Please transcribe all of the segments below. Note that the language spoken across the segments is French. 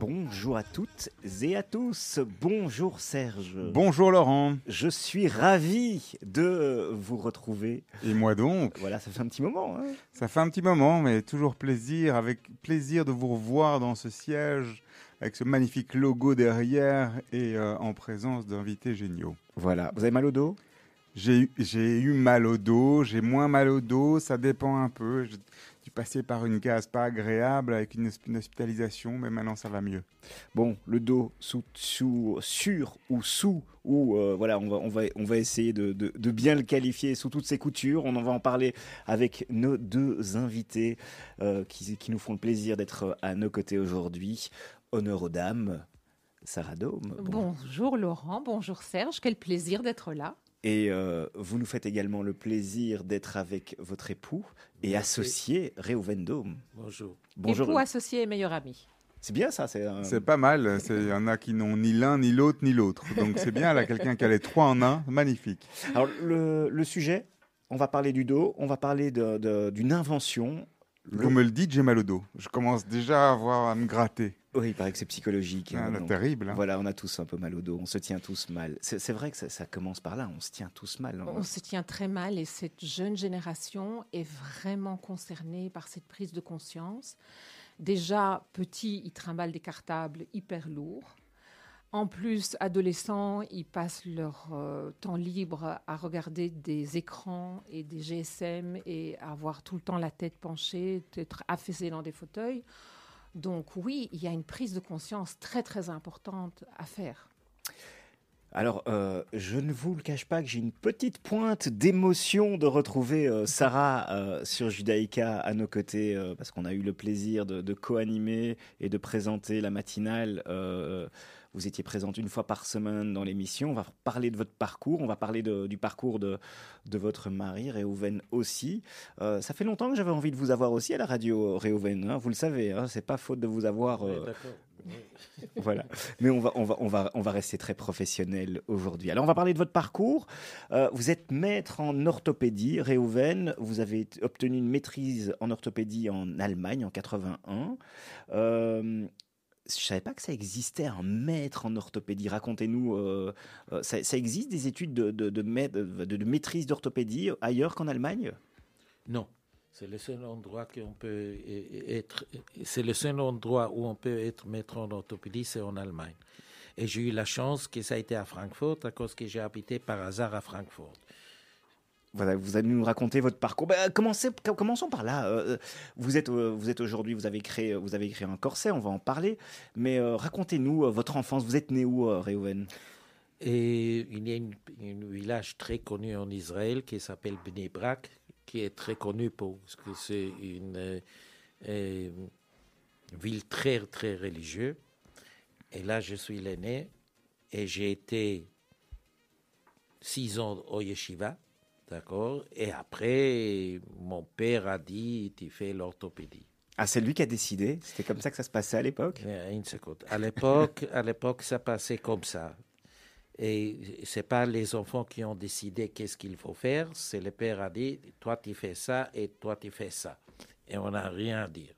Bonjour à toutes et à tous. Bonjour Serge. Bonjour Laurent. Je suis ravi de vous retrouver. Et moi donc. Voilà, ça fait un petit moment. Hein. ça fait un petit moment, mais toujours plaisir, avec plaisir de vous revoir dans ce siège, avec ce magnifique logo derrière et euh, en présence d'invités géniaux. Voilà. Vous avez mal au dos? J'ai eu mal au dos, j'ai moins mal au dos, ça dépend un peu passé par une case pas agréable avec une, hospitalisation, mais maintenant ça va mieux. Bon, le dos sous, sous sur ou sous, ou euh, voilà, on va, on va, on va essayer de, de, bien le qualifier sous toutes ses coutures. On en va en parler avec nos deux invités euh, qui, qui, nous font le plaisir d'être à nos côtés aujourd'hui. Honneur aux dames. Sarah Dome. Bonjour Laurent, bonjour Serge, quel plaisir d'être là. Et euh, vous nous faites également le plaisir d'être avec votre époux et associé Réhouven Dome. Bonjour. Bonjour. Époux, associé et meilleur ami. C'est bien ça. C'est pas mal. Il y en a qui n'ont ni l'un, ni l'autre, ni l'autre. Donc c'est bien, là, quelqu'un qui a les trois en un. Magnifique. Alors le, sujet, on va parler du dos, on va parler d'une invention. Vous me le dites, j'ai mal au dos. Je commence déjà à, avoir, à me gratter. Oui, il paraît que c'est psychologique. Ah, terrible. Hein. Voilà, on a tous un peu mal au dos, on se tient tous mal. C'est vrai que ça, commence par là, on se tient tous mal. Hein. On se tient très mal et cette jeune génération est vraiment concernée par cette prise de conscience. Déjà, petit, ils trimballent des cartables hyper lourds. En plus, adolescents, ils passent leur euh, temps libre à regarder des écrans et des GSM et à avoir tout le temps la tête penchée, être affaissés dans des fauteuils. Donc oui, il y a une prise de conscience très très importante à faire. Alors, euh, je ne vous le cache pas que j'ai une petite pointe d'émotion de retrouver euh, Sarah sur Judaïka à nos côtés, parce qu'on a eu le plaisir de co-animer et de présenter la matinale vous étiez présente une fois par semaine dans l'émission. On va parler de votre parcours. On va parler du parcours de, de votre mari, Réhouven aussi. Euh, ça fait longtemps que j'avais envie de vous avoir aussi à la radio, Réhouven. Hein. vous le savez, hein, c'est pas faute de vous avoir. Euh, voilà. Mais on va, on, va, on, va, on va rester très professionnel aujourd'hui. Alors, on va parler de votre parcours. Euh, vous êtes maître en orthopédie, Réhouven. Vous avez obtenu une maîtrise en orthopédie en Allemagne en 81. Euh, je savais pas que ça existait un maître en orthopédie. Racontez-nous, euh, euh, ça, existe des études de, de, maîtrise d'orthopédie ailleurs qu'en Allemagne? Non. C'est le seul endroit où on peut être maître en orthopédie, c'est en Allemagne. Et j'ai eu la chance que ça a été à Francfort, à cause que j'ai habité par hasard à Francfort vous allez nous raconter votre parcours. Bah, commençons par là. Euh, vous êtes, euh, vous êtes aujourd'hui, vous avez créé, vous un corset. On va en parler. Mais euh, racontez-nous votre enfance. Vous êtes né où, Reuven il y a un village très connu en Israël qui s'appelle Bnei Brak, qui est très connu parce que c'est une ville très très religieuse. Et là, je suis l'aîné et j'ai été six ans au yeshiva. D'accord Et après, mon père a dit tu fais l'orthopédie. Ah, c'est lui qui a décidé C'était comme ça que ça se passait à l'époque? Une seconde. À l'époque, à l'époque, ça passait comme ça. Et c'est pas les enfants qui ont décidé qu'est-ce qu'il faut faire, c'est le père a dit toi tu fais ça et toi tu fais ça. Et on n'a rien à dire.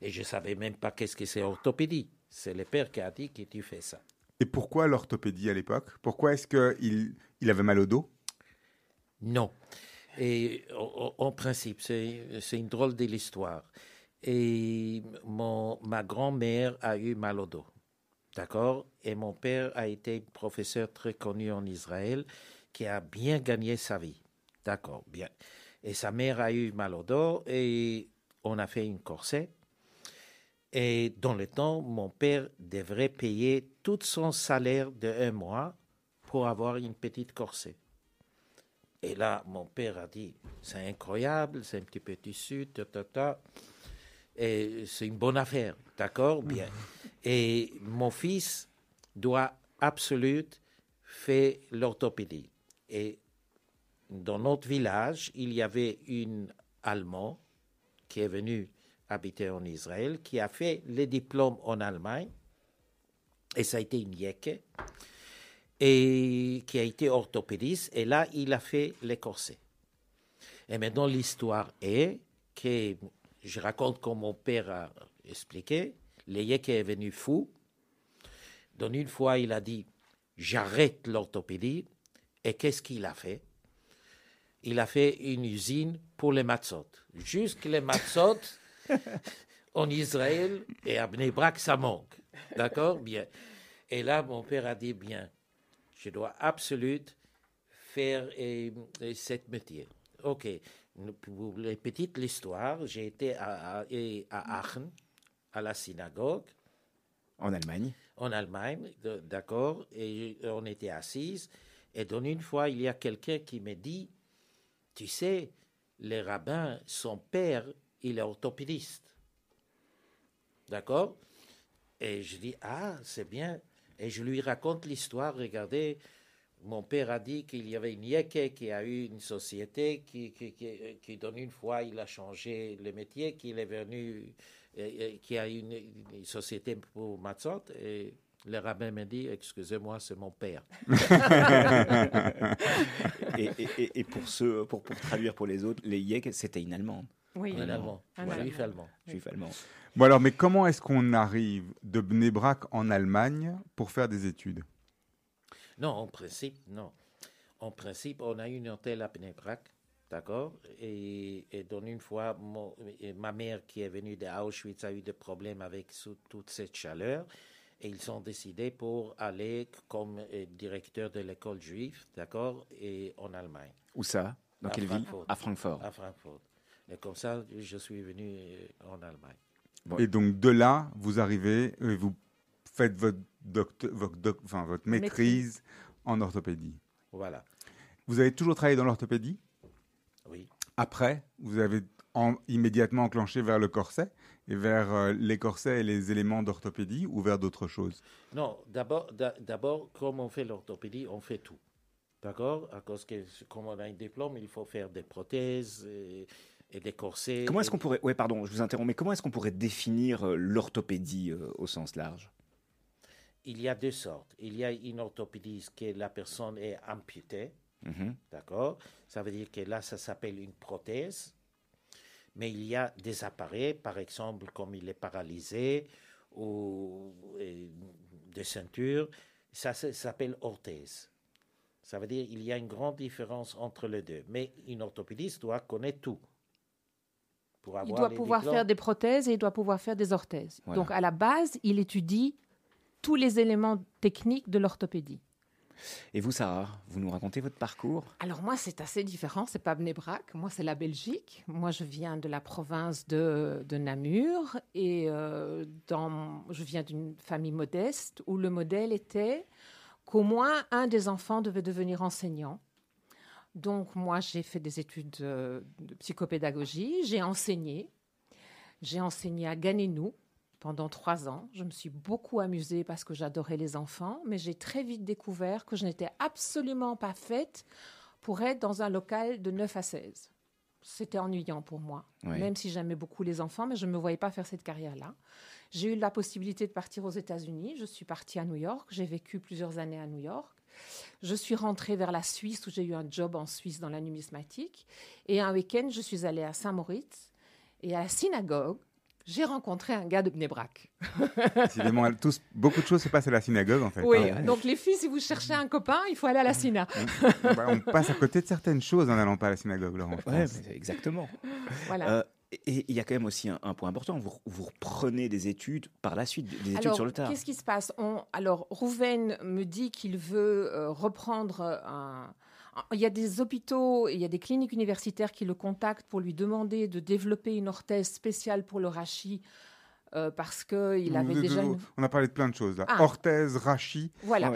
Et je savais même pas qu'est-ce que c'est orthopédie. C'est le père qui a dit que tu fais ça. Et pourquoi l'orthopédie à l'époque? Pourquoi est-ce qu'il il avait mal au dos? Non. Et en, principe, c'est une drôle de l'histoire. Et mon, ma grand-mère a eu mal au dos. D'accord? Et mon père a été professeur très connu en Israël qui a bien gagné sa vie. D'accord, bien. Et sa mère a eu mal au dos et on a fait une corset. Et dans le temps, mon père devrait payer tout son salaire de un mois pour avoir une petite corset. Et là, mon père a dit, c'est incroyable, c'est un petit peu tissu, ta, ta, ta. Et c'est une bonne affaire, d'accord? Bien. Et mon fils doit absolument faire l'orthopédie. Et dans notre village, il y avait une Allemand qui est venu habiter en Israël, qui a fait les diplômes en Allemagne, et ça a été une yeke et qui a été orthopédiste. Et là, il a fait les corsets. Et maintenant, l'histoire est que, je raconte comme mon père a expliqué, Yeke est venu fou. Donc une fois, il a dit, j'arrête l'orthopédie. Et qu'est-ce qu'il a fait? Il a fait une usine pour les matzot. Jusque les matzot en Israël et à Bnei ça manque. D'accord? Bien. Et là, mon père a dit, bien, je dois absolument faire et, cette métier. OK. Pour les petites histoires, j'ai été à, à, à Aachen, à la synagogue. En Allemagne En Allemagne, d'accord. Et on était assises. Et donc, une fois, il y a quelqu'un qui me dit Tu sais, les rabbins, son père, il est orthopédiste. D'accord? Et je dis Ah, c'est bien. Et je lui raconte l'histoire. Regardez, mon père a dit qu'il y avait une Yeke qui a eu une société qui, qui, qui, qui donne une fois, il a changé le métier, qu'il est venu, qui a eu une, société pour Matzot. Et le rabbin m'a dit, excusez-moi, c'est mon père. et, et, et, pour, pour, pour traduire pour les autres, les Yek, c'était une Allemande. Oui, un allemand. Juif allemand. Juif allemand. Bon alors, mais comment est-ce qu'on arrive de Bnebrak en Allemagne pour faire des études? Non, en principe, non. En principe, on a une hôtel à Bnebrak, d'accord? Et, et donc une fois, ma mère qui est venue de Auschwitz a eu des problèmes avec toute cette chaleur. Et ils ont décidé pour aller comme euh, directeur de l'école juive, d'accord, et en Allemagne. Où ça? Dans quelle ville? À Francfort. À Francfort. Et comme ça, je suis venu euh, en Allemagne. Et donc de là, vous arrivez, et vous faites votre, votre, enfin, votre maîtrise, en orthopédie. Voilà. Vous avez toujours travaillé dans l'orthopédie? Oui. Après, vous avez immédiatement enclenché vers le corset et vers euh, les corsets et les éléments d'orthopédie ou vers d'autres choses? Non, d'abord, d'abord, comme on fait l'orthopédie, on fait tout. D'accord? À cause que, comme on a un diplôme, il faut faire des prothèses. Et et des corsets. Comment est-ce qu'on pourrait, ouais, pardon, je vous interromps, mais comment est-ce qu'on pourrait définir euh, l'orthopédie euh, au sens large? Il y a deux sortes. Il y a une orthopédie qui la personne est amputée, mhm. d'accord? Ça veut dire que là, ça s'appelle une prothèse. Mais il y a des appareils, par exemple, comme il est paralysé ou des ceintures, ça, ça s'appelle orthèse. Ça veut dire qu'il y a une grande différence entre les deux. Mais une orthopédiste doit connaître tout il doit pouvoir faire des prothèses et il doit pouvoir faire des orthèses. Donc à la base, il étudie tous les éléments techniques de l'orthopédie. Et vous, Sarah, vous nous racontez votre parcours? Alors moi, c'est assez différent. C'est pas Bnebrak. Moi, c'est la Belgique. Moi, je viens de la province de, Namur et euh, dans, je viens d'une famille modeste où le modèle était qu'au moins un des enfants devait devenir enseignant. Donc moi, j'ai fait des études euh, de psychopédagogie, j'ai enseigné. J'ai enseigné à Ganenou pendant trois ans. Je me suis beaucoup amusée parce que j'adorais les enfants, mais j'ai très vite découvert que je n'étais absolument pas faite pour être dans un local de 9 à 16. C'était ennuyant pour moi, même si j'aimais beaucoup les enfants, mais je ne me voyais pas faire cette carrière-là. J'ai eu la possibilité de partir aux États-Unis. Je suis partie à New York. J'ai vécu plusieurs années à New York. Je suis rentrée vers la Suisse où j'ai eu un job en Suisse dans la numismatique. Et un week-end, je suis allée à Saint-Moritz et à la synagogue. J'ai rencontré un gars de Bnebrak. Décidément, tous, beaucoup de choses se passent à la synagogue, en fait. Oui, hein. donc les filles, si vous cherchez un copain, il faut aller à la syna. Bah, on passe à côté de certaines choses en n'allant pas à la synagogue, Laurent. Oui, exactement. Voilà. Euh, et il y a quand même aussi un, point important, vous, vous, reprenez des études par la suite, des études sur le tard. Qu'est-ce qui se passe? Alors, Rouven me dit qu'il veut euh, reprendre un... Il y a des hôpitaux, il y a des cliniques universitaires qui le contactent pour lui demander de développer une orthèse spéciale pour le rachis euh, parce qu'il avait déjà. On a parlé de plein de choses là. Ah. Orthèse, rachis. Voilà.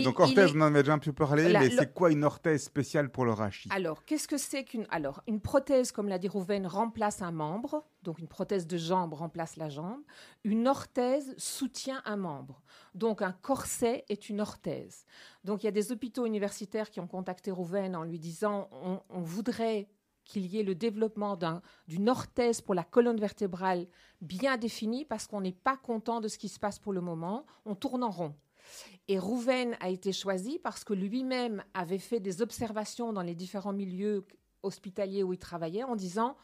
donc, orthèse, on en avait déjà un peu parlé, mais c'est quoi une orthèse spéciale pour le rachis Alors, qu'est-ce que c'est qu'une. Alors, une prothèse, comme l'a dit Rouven, remplace un membre. Donc, une prothèse de jambe remplace la jambe. Une orthèse soutient un membre. Donc, un corset est une orthèse. Donc, il y a des hôpitaux universitaires qui ont contacté Rouven en lui disant on voudrait qu'il y ait le développement d'une orthèse pour la colonne vertébrale bien définie parce qu'on n'est pas content de ce qui se passe pour le moment, on tourne en rond. Et Rouven a été choisi parce que lui-même avait fait des observations dans les différents milieux hospitaliers où il travaillait en disant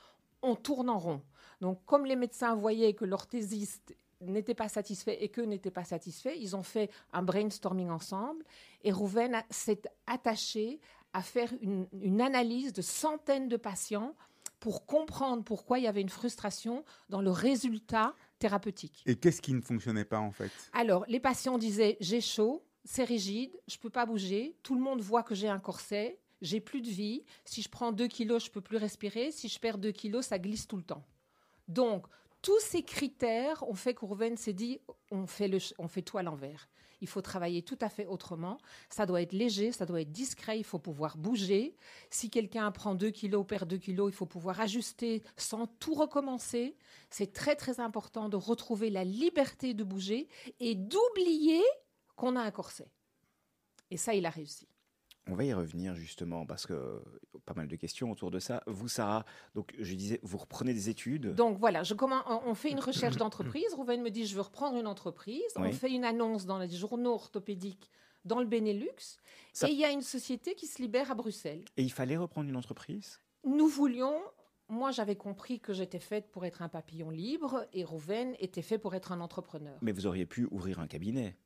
on tourne en rond. Donc comme les médecins voyaient que l'orthésiste n'était pas satisfait et qu'eux n'étaient pas satisfaits, ils ont fait un brainstorming ensemble et Rouven s'est attaché à faire une, une analyse de centaines de patients pour comprendre pourquoi il y avait une frustration dans le résultat thérapeutique. Et qu'est-ce qui ne fonctionnait pas en fait? Alors, les patients disaient j'ai chaud, c'est rigide, je peux pas bouger, tout le monde voit que j'ai un corset, j'ai plus de vie, si je prends 2 kilos, je peux plus respirer, si je perds 2 kilos, ça glisse tout le temps. Donc, tous ces critères ont fait qu'Ourven s'est dit on fait, le, on fait tout à l'envers. Il faut travailler tout à fait autrement. Ça doit être léger, ça doit être discret, il faut pouvoir bouger. Si quelqu'un prend 2 kilos, perd 2 kilos, il faut pouvoir ajuster sans tout recommencer. C'est très très important de retrouver la liberté de bouger et d'oublier qu'on a un corset. Et ça, il a réussi. On va y revenir justement parce que pas mal de questions autour de ça. Vous, Sarah, donc je disais, vous reprenez des études. Donc voilà, je commence, on fait une recherche d'entreprise. Rouven me dit, je veux reprendre une entreprise. On fait une annonce dans les journaux orthopédiques dans le Benelux. Ça- Et il y a une société qui se libère à Bruxelles. Et il fallait reprendre une entreprise? Nous voulions, moi j'avais compris que j'étais faite pour être un papillon libre et Rouven était fait pour être un entrepreneur. Mais vous auriez pu ouvrir un cabinet.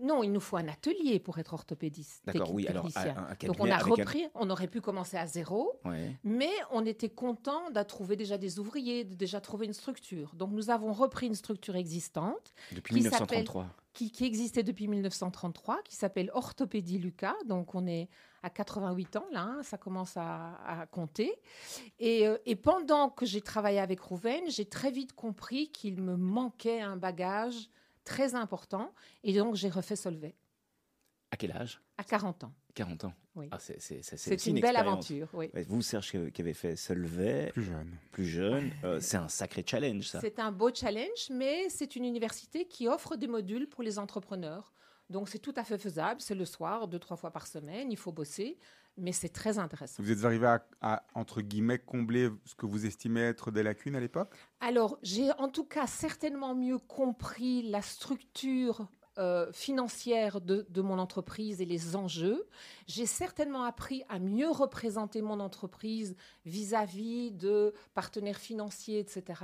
Non, il nous faut un atelier pour être orthopédiste. D'accord, oui. Alors, un, technicien. un Donc on a un- repris, on aurait pu commencer à zéro. Ouais. Mais on était content de trouver déjà des ouvriers, de déjà trouver une structure. Donc nous avons repris une structure existante Depuis Qui 1933. qui, qui existait depuis 1933, qui s'appelle Orthopédie Lucas. Donc on est à 88 ans là, hein, ça commence à, à compter. Et, euh, et pendant que j'ai travaillé avec Rouven, j'ai très vite compris qu'il me manquait un bagage très important. Et donc j'ai refait Solvay À quel âge? À 40 ans. 40 ans. Oui. Ah, c'est, c'est, c'est, C'est aussi une, belle aventure. Oui. Vous, Serge, qui qui avez fait Solvay, Plus jeune. plus jeune, euh, c'est un sacré challenge, ça. C'est un beau challenge, mais c'est une université qui offre des modules pour les entrepreneurs. Donc c'est tout à fait faisable. C'est le soir, deux, trois fois par semaine. Il faut bosser, mais c'est très intéressant. Vous êtes arrivé à, à, entre guillemets, combler ce que vous estimez être des lacunes à l'époque? Alors j'ai en tout cas certainement mieux compris la structure euh, financière de, de mon entreprise et les enjeux. J'ai certainement appris à mieux représenter mon entreprise vis-à-vis de partenaires financiers, etc.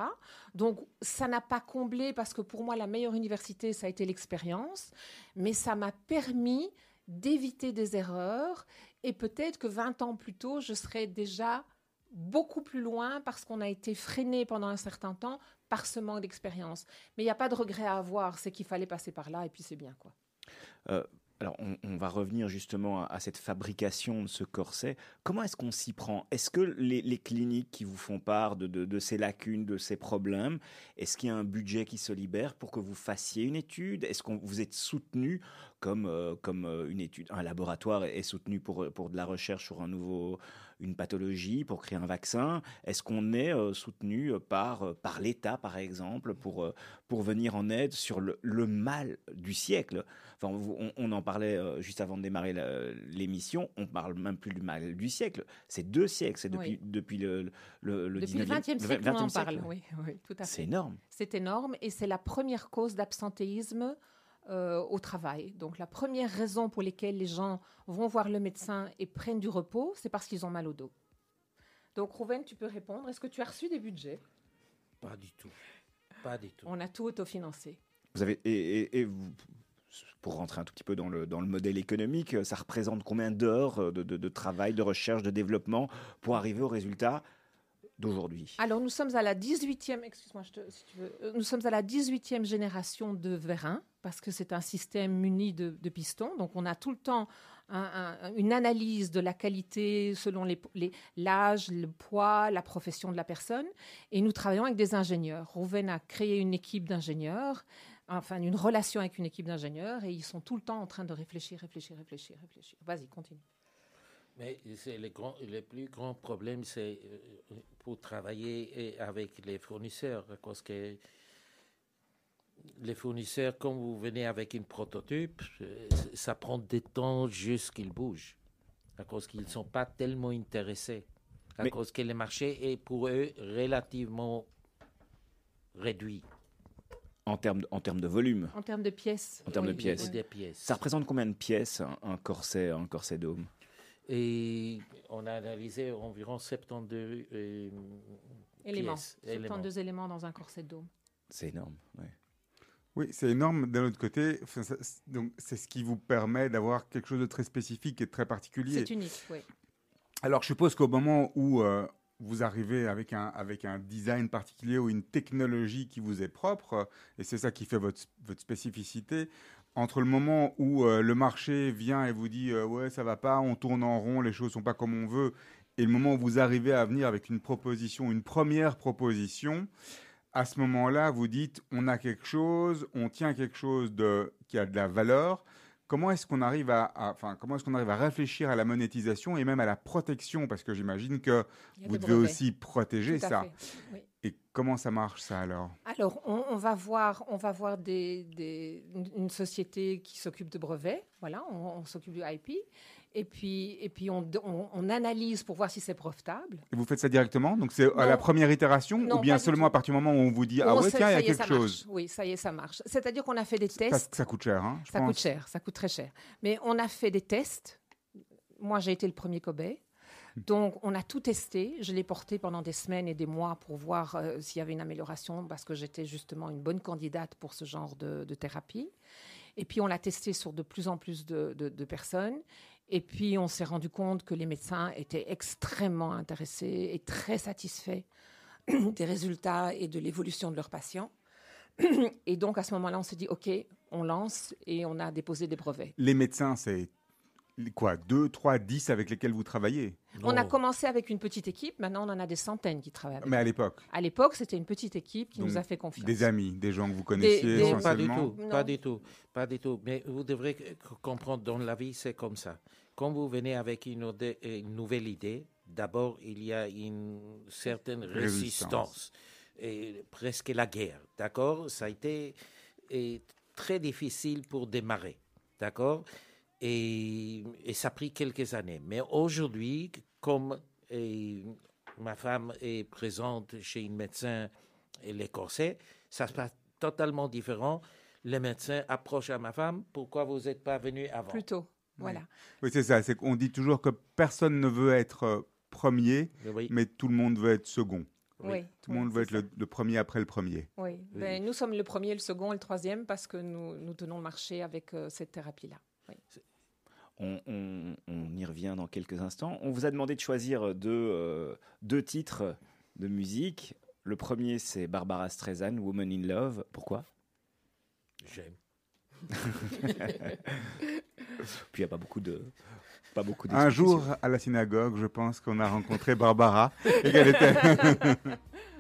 Donc ça n'a pas comblé parce que pour moi la meilleure université ça a été l'expérience, mais ça m'a permis d'éviter des erreurs et peut-être que 20 ans plus tôt je serais déjà beaucoup plus loin parce qu'on a été freiné pendant un certain temps par ce manque d'expérience. Mais il n'y a pas de regret à avoir, c'est qu'il fallait passer par là et puis c'est bien quoi. Alors, on, va revenir justement à, cette fabrication de ce corset. Comment est-ce qu'on s'y prend? Est-ce que les, cliniques qui vous font part de, ces lacunes, de ces problèmes, est-ce qu'il y a un budget qui se libère pour que vous fassiez une étude? Est-ce que vous êtes soutenu comme, euh, comme euh, une étude Un laboratoire est soutenu pour, pour de la recherche sur un nouveau, une pathologie, pour créer un vaccin Est-ce qu'on est euh, soutenu par, euh, par l'État, par exemple, pour, euh, pour venir en aide sur le, le mal du siècle? Enfin, on, en parlait euh, juste avant de démarrer l'émission. On parle même plus du mal du siècle. C'est deux siècles. C'est depuis, Oui. depuis le, le, le Depuis le 19e XXe siècle, 20e on en siècle. parle. Oui, oui, tout à C'est énorme. C'est énorme et c'est la première cause d'absentéisme euh, au travail. Donc la première raison pour laquelle les gens vont voir le médecin et prennent du repos, c'est parce qu'ils ont mal au dos. Donc Rouven, tu peux répondre. Est-ce que tu as reçu des budgets? Pas du tout. Pas du tout. On a tout autofinancé. Vous avez et, et- et vous- pour rentrer un tout petit peu dans le, dans le modèle économique, ça représente combien d'heures de, de- de travail, de recherche, de développement pour arriver au résultat d'aujourd'hui Alors, nous sommes à la 18e, excuse-moi, si tu veux, Euh, nous sommes à la 18e génération de vérins, parce que c'est un système muni de, pistons. Donc, on a tout le temps un- un- une analyse de la qualité selon l'âge, le poids, la profession de la personne. Et nous travaillons avec des ingénieurs. Rouven a créé une équipe d'ingénieurs, enfin, une relation avec une équipe d'ingénieurs, et ils sont tout le temps en train de réfléchir, réfléchir, réfléchir, réfléchir. Vas-y, continue. Mais c'est le, grand, le plus grand problème, c'est euh, pour travailler avec les fournisseurs, parce que les fournisseurs, quand vous venez avec une prototype, euh, ça prend du temps juste qu'ils bougent, à cause qu'ils ne sont pas tellement intéressés, à Mais- cause que le marché est pour eux relativement réduit en termes, de- en termes de volume En termes de pièces. En termes de pièces. oui. des pièces. Ça représente combien de pièces un, un corset, un corset dôme? Et on a analysé environ 72 euh, Éléments. pièces, éléments. 72 éléments dans un corset de dôme. C'est énorme. ouais. Oui, c'est énorme d'un autre côté. donc, c'est ce qui vous permet d'avoir quelque chose de très spécifique et de très particulier. C'est unique, oui. Alors, je suppose qu'au moment où euh, vous arrivez avec un, avec un design particulier ou une technologie qui vous est propre, et c'est ça qui fait votre, votre spécificité, entre le moment où euh, le marché vient et vous dit euh, ouais ça va pas, on tourne en rond, les choses sont pas comme on veut, et le moment où vous arrivez à venir avec une proposition, une première proposition, à ce moment-là vous dites on a quelque chose, on tient quelque chose de, qui a de la valeur. Comment est-ce qu'on arrive à, enfin, comment est-ce qu'on arrive à réfléchir à la monétisation et même à la protection? Parce que j'imagine que vous devez aussi protéger ça. Oui. Et comment ça marche ça alors? Alors on, va voir, on va voir des, une société qui s'occupe de brevets, voilà, on, s'occupe du IP, et puis, et puis on, on, analyse pour voir si c'est profitable. Et vous faites ça directement? Donc c'est à la première itération ou bien seulement à partir du moment où on vous dit ah ouais tiens il y a quelque chose Oui ça y est ça marche. C'est-à-dire qu'on a fait des tests. Ça, coûte cher hein Ça coûte cher, ça coûte très cher. Mais on a fait des tests. Moi j'ai été le premier cobaye. Donc, on a tout testé. Je l'ai porté pendant des semaines et des mois pour voir euh, s'il y avait une amélioration parce que j'étais justement une bonne candidate pour ce genre de, thérapie. Et puis, on l'a testé sur de plus en plus de, personnes. Et puis, on s'est rendu compte que les médecins étaient extrêmement intéressés et très satisfaits des résultats et de l'évolution de leurs patients. Et donc, à ce moment-là, on s'est dit, OK, on lance et on a déposé des brevets. Les médecins, c'est quoi, 2, 3, 10 avec lesquels vous travaillez? On a commencé avec une petite équipe, maintenant on en a des centaines qui travaillent Mais à l'époque. À l'époque, c'était une petite équipe qui nous a fait confiance. Des amis, des gens que vous connaissiez Non, pas du tout, pas du tout, pas du tout. Mais vous devrez comprendre, dans la vie, c'est comme ça. Quand vous venez avec une, nouvelle idée, d'abord, il y a une certaine résistance, et presque la guerre, d'accord? Ça a été très difficile pour démarrer, d'accord? Et, ça a pris quelques années. Mais aujourd'hui, comme ma femme est présente chez un médecin et les corsets, ça se passe totalement différent. Le médecin approche à ma femme, pourquoi vous n'êtes pas venu avant? Plus tôt, voilà. Oui, c'est ça, c'est qu'on dit toujours que personne ne veut être euh, premier, mais tout le monde veut être second. Oui. Tout le monde veut être le, premier après le premier. Oui, Ben, nous sommes le premier, le second et le troisième parce que nous, nous tenons le marché avec euh, cette thérapie-là. Oui. On, y revient dans quelques instants. On vous a demandé de choisir deux, euh, deux titres de musique. Le premier, c'est Barbara Streisand, Woman in Love. Pourquoi? J'aime. Puis il n'y a pas beaucoup de. Pas beaucoup Un jour, à la synagogue, je pense qu'on a rencontré Barbara et qu'elle était.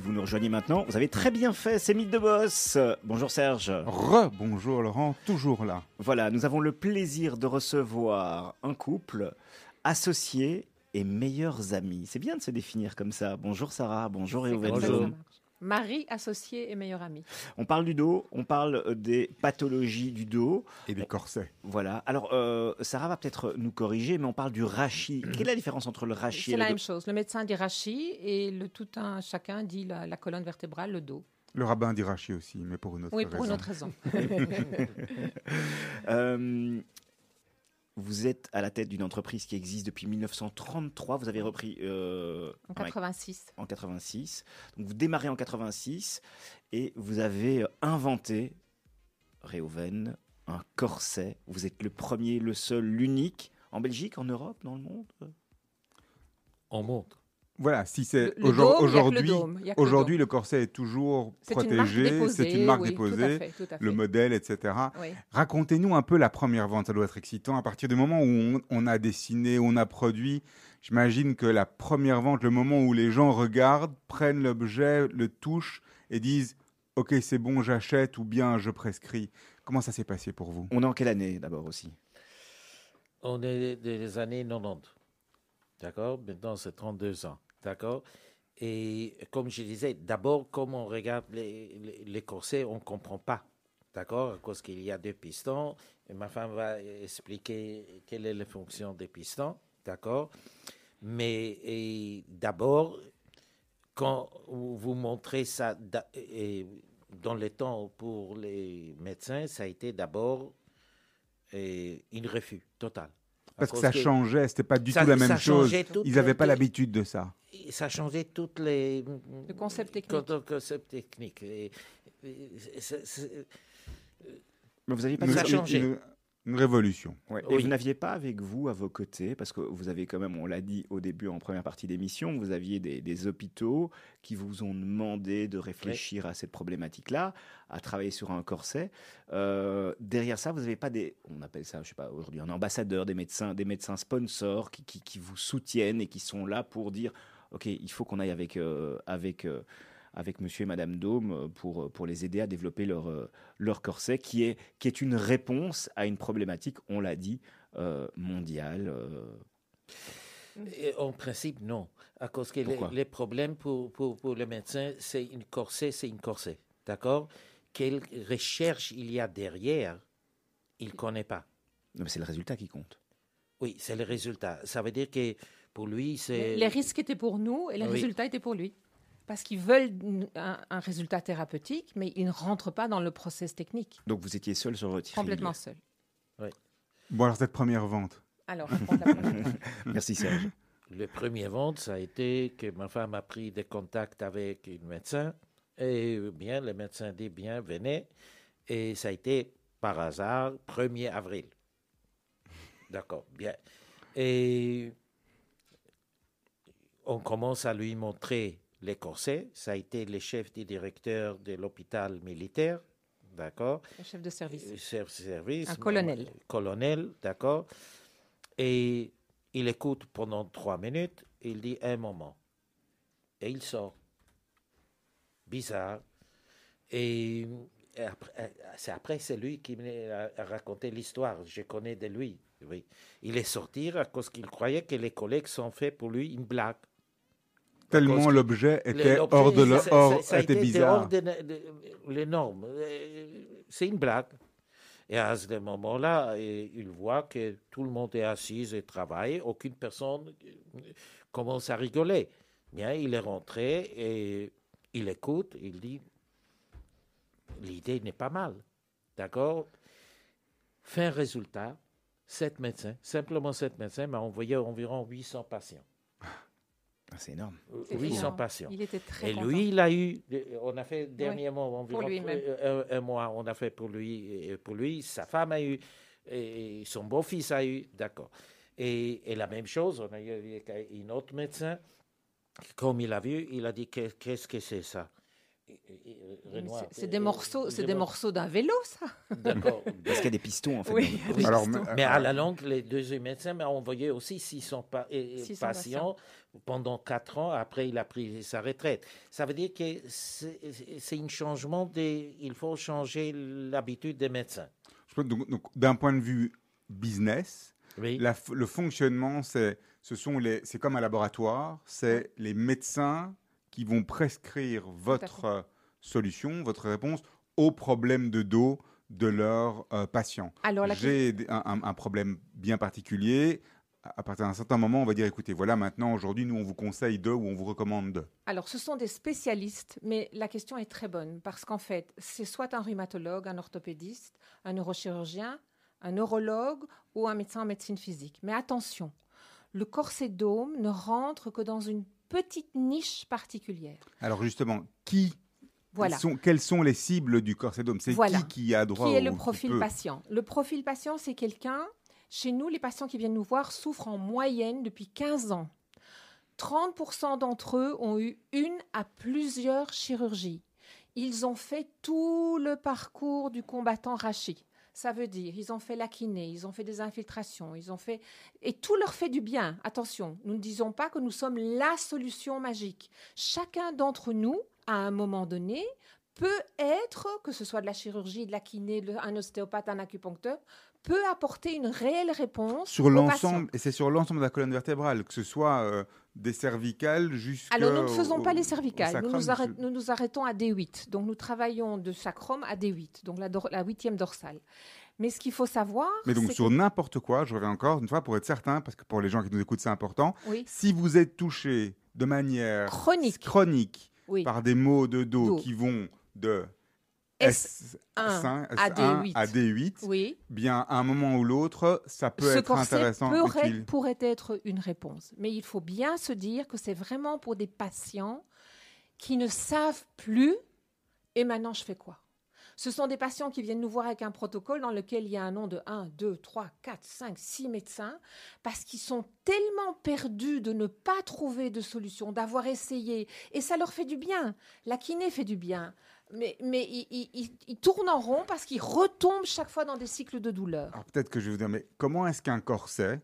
Si vous nous rejoignez maintenant, vous avez très bien fait, c'est Mythe de Boss. Bonjour Serge. Re, bonjour Laurent, toujours là. Voilà, nous avons le plaisir de recevoir un couple associé et meilleurs amis. C'est bien de se définir comme ça. Bonjour Sarah, bonjour Réouven comme Mari, associé et meilleur ami. On parle du dos, on parle euh, des pathologies du dos. Et des corsets. Voilà. Alors, euh, Sarah va peut-être nous corriger, mais on parle du rachis. Quelle est la différence entre le rachis et C'est le la dos même chose. Le médecin dit rachis et le tout un chacun dit la, la colonne vertébrale, le dos. Le rabbin dit Rachi aussi, mais pour une autre Oui, raison. pour une autre raison. Euh, vous êtes à la tête d'une entreprise qui existe depuis 1933. Vous avez repris euh, En un- 86. en 86. Donc vous démarrez en 86 et vous avez inventé, Réoven, un corset. Vous êtes le premier, le seul, l'unique en Belgique, en Europe, dans le monde? On monte. Voilà, si c'est aujourd'hui, aujourd'hui le corset est toujours protégé, c'est une marque déposée, fait. le modèle, etc. Oui. Racontez-nous un peu la première vente, ça doit être excitant. À partir du moment où on, on a dessiné, on a produit, j'imagine que la première vente, le moment où les gens regardent, prennent l'objet, le touchent et disent Ok, c'est bon, j'achète ou bien je prescris. Comment ça s'est passé pour vous? On est en quelle année d'abord aussi? On est des années 90. D'accord? Maintenant, c'est 32 ans. D'accord? Et comme je disais, d'abord, comme on regarde les, les, les corsets, on ne comprend pas. D'accord? Cause qu'il y a deux pistons. Et ma femme va expliquer quelle est la fonction des pistons. D'accord? Mais d'abord, quand vous montrez ça et dans le temps pour les médecins, ça a été d'abord une refus total. À Parce que ça changeait, c'était pas du ça- tout la même chose. Ils n'avaient pas l'habitude de ça. Ça changeait toutes les Le concept technique. Et- c'est- Mais vous aviez pas Une, Ça une- changé. une- une révolution. Ouais. Et Oui. vous n'aviez pas avec vous, à vos côtés, parce que vous avez quand même, on l'a dit au début en première partie d'émission, vous aviez des, des hôpitaux qui vous ont demandé de réfléchir à cette problématique-là, à travailler sur un corset. Euh, derrière ça, vous n'avez pas des, on appelle ça, je sais pas, aujourd'hui, un ambassadeur, des médecins, des médecins sponsors qui, qui, qui vous soutiennent et qui sont là pour dire, ok, il faut qu'on aille avec, euh, avec euh, avec monsieur et madame Dôme euh, pour, pour les aider à développer leur, leur corset, qui est, qui est une réponse à une problématique, on l'a dit, mondiale. et en principe, non. À cause que les, problèmes pour, pour, pour le médecin, c'est une corset, c'est une corset. D'accord? Quelle recherche il y a derrière, il ne connaît pas. Non, mais c'est le résultat qui compte. Oui, c'est le résultat. Ça veut dire que pour lui, c'est. Les risques étaient pour nous et les Oui. résultats étaient pour lui. Parce qu'ils veulent un, un résultat thérapeutique, mais ils ne rentrent pas dans le process technique. Donc vous étiez seul sur votre île. Complètement seul. Bon, alors cette première vente, Alors, la première. Merci Serge. Le premier vente, ça a été que ma femme a pris des contacts avec un médecin. Et bien, le médecin dit bien, venez. Et ça a été par hasard 1er avril. D'accord, bien. Et on commence à lui montrer les corsets. Ça a été le chef du directeur de l'hôpital militaire. D'accord? Le chef de service. euh, chef de service. Un colonel. Colonel, d'accord? Et il écoute pendant trois minutes. Il dit un moment. Et il sort. Bizarre. Et, euh, c'est après, c'est lui qui m'a raconté l'histoire. Je connais de lui. Oui. Il est sorti à cause qu'il croyait que les collègues sont faits pour lui une blague. Tellement que l'objet était hors de ça- ça- hors, ça a était été bizarre. hors de, de- les normes. Euh, C'est une blague. Et à ce moment-là, il voit que tout le monde est assis et travaille. Aucune personne commence à rigoler. Bien, il est rentré et il écoute. Il dit l'idée n'est pas mal. D'accord? Fin résultat, sept médecins, simplement sept médecins, m'a envoyé environ 800 patients. Ah, c'est énorme. Euh, C'est 800 énorme. patients. Il était très Et content. lui, il a eu, on a fait dernièrement environ lui-même. euh, un, un mois, on a fait pour lui, et pour lui, sa femme a eu, et son beau-fils a eu, d'accord. Et, et la même chose, on a eu avec un autre médecin, comme il a vu, il a dit Qu'est- qu'est-ce que c'est ça? C'est des euh, morceaux, c'est des morceaux d'un vélo, ça. D'accord. Parce qu'il y a des pistons en fait. Oui. Alors, Pistons. mais- Mais à la longue, les deuxième médecin m'a envoyé aussi 600, pa- et- et 600 patients pendant 4 ans. Après, il a pris sa retraite. Ça veut dire que c'est un changement des. Il faut changer l'habitude des médecins. Je pense donc- donc, d'un point de vue business, Oui. la f- le fonctionnement, c'est ce sont les, c'est comme un laboratoire, c'est les médecins qui vont prescrire votre euh, solution, votre réponse au problème de dos de leurs euh, patients. J'ai un, problème bien particulier. À à partir d'un certain moment, on va dire écoutez, voilà, maintenant, aujourd'hui, nous, on vous conseille de ou on vous recommande de. Alors, ce sont des spécialistes, mais la question est très bonne parce qu'en fait, c'est soit un rhumatologue, un orthopédiste, un neurochirurgien, un neurologue ou un médecin en médecine physique. Mais attention, le corset dôme ne rentre que dans une petite niche particulière. Alors, justement, qui Voilà. sont, quelles sont les cibles du corset dôme C'est Voilà. qui qui a droit Qui est le profil patient? Le profil patient, c'est quelqu'un, chez nous, les patients qui viennent nous voir souffrent en moyenne depuis 15 ans. 30% d'entre eux ont eu une à plusieurs chirurgies. Ils ont fait tout le parcours du combattant rachi. Ça veut dire, ils ont fait la kiné, ils ont fait des infiltrations, ils ont fait... Et tout leur fait du bien. Attention, nous ne disons pas que nous sommes la solution magique. Chacun d'entre nous, à un moment donné, peut être, que ce soit de la chirurgie, de la kiné, un ostéopathe, un acupuncteur, peut apporter une réelle réponse sur l'ensemble et c'est sur l'ensemble de la colonne vertébrale que ce soit euh, des cervicales jusqu'à Alors, nous ne faisons au- pas les cervicales. Nous sacrum, nous, arrêt- je- nous nous arrêtons à D8. Donc, nous travaillons de sacrum à D8, donc la, huitième dorsale. Mais ce qu'il faut savoir, mais donc sur que- n'importe quoi je reviens encore une fois pour être certain parce que pour les gens qui nous écoutent c'est important oui, si vous êtes touché de manière chronique, chronique oui, par des maux de dos Dos. qui vont de S1 S1 à D8. à D8 oui. bien à un moment ou l'autre ça peut Ce être intéressant pourrait, pourrait être une réponse. Mais il faut bien se dire que c'est vraiment pour des patients qui ne savent plus et maintenant je fais quoi? Ce sont des patients qui viennent nous voir avec un protocole dans lequel il y a un nom de 1, 2, 3, 4, 5, 6 médecins parce qu'ils sont tellement perdus de ne pas trouver de solution, d'avoir essayé. Et ça leur fait du bien. La kiné fait du bien. Mais, mais ils- ils tournent en rond parce qu'ils retombent chaque fois dans des cycles de douleur. Alors peut-être que je vais vous dire, mais comment est-ce qu'un corset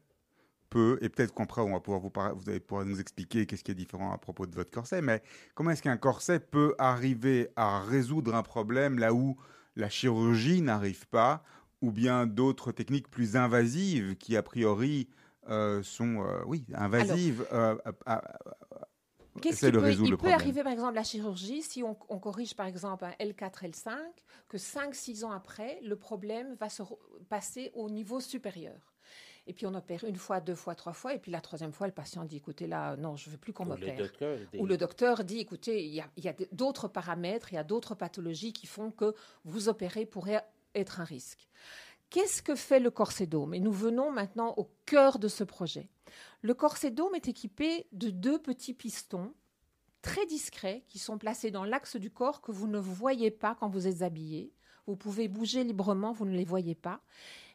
peut, et peut-être qu'après on va pouvoir vous, par- vous allez pouvoir nous expliquer qu'est-ce qui est différent à propos de votre corset, mais comment est-ce qu'un corset peut arriver à résoudre un problème là où la chirurgie n'arrive pas, ou bien d'autres techniques plus invasives qui a priori euh, sont, euh, oui, invasives. euh, à- à- Qu'est-ce Essaie qui de peut, il le peut arriver par exemple la chirurgie si on, on corrige par exemple un L4, L5, que 5-6 ans après, le problème va se passer au niveau supérieur. Et puis on opère une fois, deux fois, trois fois, et puis la troisième fois, le patient dit écoutez là, non, je veux plus qu'on m'opère. dit- Ou le docteur dit écoutez, il y a, il y a d'autres paramètres, il y a d'autres pathologies qui font que vous opérer pourrait être un risque. Qu'est-ce que fait le corset dôme? Et nous venons maintenant au cœur de ce projet. Le corset dôme est équipé de deux petits pistons très discrets qui sont placés dans l'axe du corps que vous ne voyez pas quand vous êtes habillé. Vous pouvez bouger librement, vous ne les voyez pas.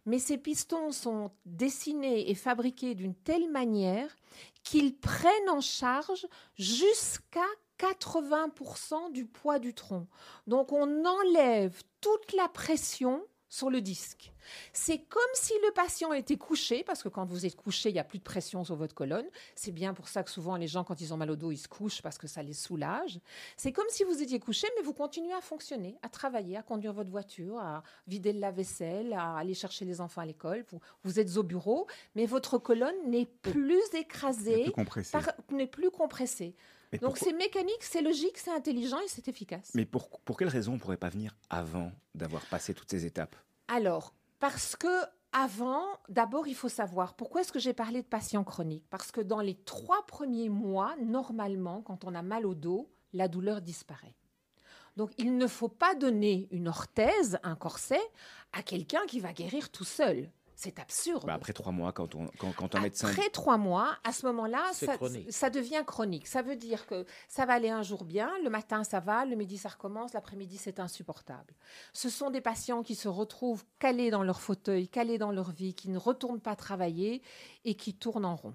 Mais ces pistons sont dessinés et fabriqués d'une telle manière qu'ils prennent en charge jusqu'à 80% du poids du tronc. Donc on enlève toute la pression sur le disque. C'est comme si le patient était couché, parce que quand vous êtes couché, il n'y a plus de pression sur votre colonne. C'est bien pour ça que souvent les gens, quand ils ont mal au dos, ils se couchent parce que ça les soulage. C'est comme si vous étiez couché, mais vous continuez à fonctionner, à travailler, à conduire votre voiture, à vider le lave-vaisselle, à aller chercher les enfants à l'école. Vous, vous êtes au bureau, mais votre colonne n'est plus écrasée, plus compressé. par- n'est plus compressée. Mais, Donc pourquoi- c'est mécanique, c'est logique, c'est intelligent et c'est efficace. mais pour, pour quelle raison on ne pourrait pas venir avant d'avoir passé toutes ces étapes? Alors, parce que avant, d'abord, il faut savoir pourquoi est-ce que j'ai parlé de patients chroniques? Parce que dans les trois premiers mois, normalement, quand on a mal au dos, la douleur disparaît. Donc, il ne faut pas donner une orthèse, un corset, à quelqu'un qui va guérir tout seul. C'est absurde. Bah, Après trois mois, quand, on, quand, quand un médecin Après trois mois, à ce moment-là, ça, ça devient chronique. Ça veut dire que ça va aller un jour bien, le matin ça va, le midi ça recommence, l'après-midi c'est insupportable. Ce sont des patients qui se retrouvent calés dans leur fauteuil, calés dans leur vie, qui ne retournent pas travailler et qui tournent en rond.